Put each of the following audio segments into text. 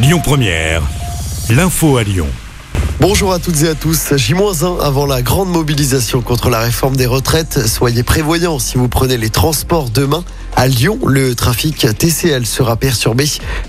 Lyon Première, l'info à Lyon. Bonjour à toutes et à tous. J-1 avant la grande mobilisation contre la réforme des retraites. Soyez prévoyants si vous prenez les transports demain. À Lyon, le trafic TCL sera perturbé.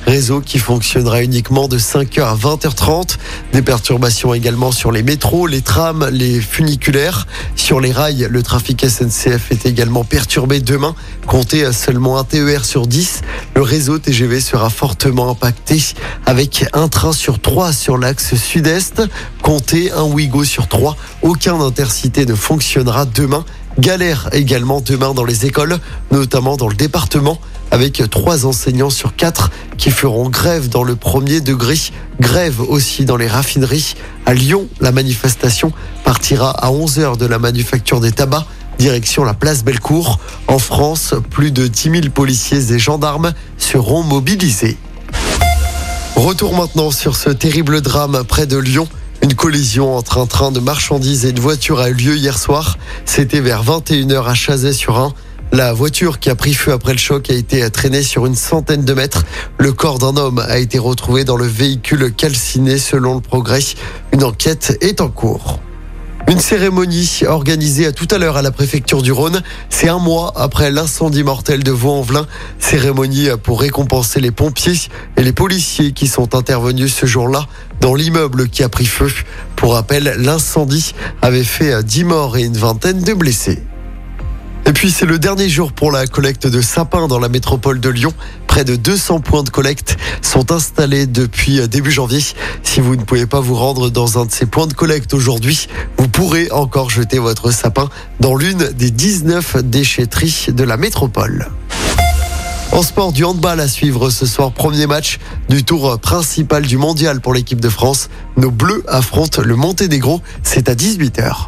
Réseau qui fonctionnera uniquement de 5h à 20h30. Des perturbations également sur les métros, les trams, les funiculaires. Sur les rails, le trafic SNCF est également perturbé demain. Comptez seulement un TER sur 10. Le réseau TGV sera fortement impacté avec un train sur 3 sur l'axe sud-est. Comptez un Ouigo sur 3. Aucun intercité ne fonctionnera demain. Galère également demain dans les écoles, notamment dans le département, avec trois enseignants sur quatre qui feront grève dans le premier degré. Grève aussi dans les raffineries. À Lyon, la manifestation partira à 11h de la manufacture des tabacs. Direction la place Bellecour. En France, plus de 10 000 policiers et gendarmes seront mobilisés. Retour maintenant sur ce terrible drame près de Lyon. Une collision entre un train de marchandises et une voiture a eu lieu hier soir. C'était vers 21h à Chazet-sur-Ain. La voiture qui a pris feu après le choc a été traînée sur une centaine de mètres. Le corps d'un homme a été retrouvé dans le véhicule calciné selon le progrès. Une enquête est en cours. Une cérémonie organisée à tout à l'heure à la préfecture du Rhône. C'est un mois après l'incendie mortel de Vaux-en-Velin. Cérémonie pour récompenser les pompiers et les policiers qui sont intervenus ce jour-là dans l'immeuble qui a pris feu. Pour rappel, l'incendie avait fait 10 morts et une vingtaine de blessés. Et puis c'est le dernier jour pour la collecte de sapins dans la métropole de Lyon. Près de 200 points de collecte sont installés depuis début janvier. Si vous ne pouvez pas vous rendre dans un de ces points de collecte aujourd'hui, vous pourrez encore jeter votre sapin dans l'une des 19 déchetteries de la métropole. En sport, du handball à suivre ce soir. Premier match du tour principal du mondial pour l'équipe de France. Nos Bleus affrontent le Monténégro. C'est à 18h.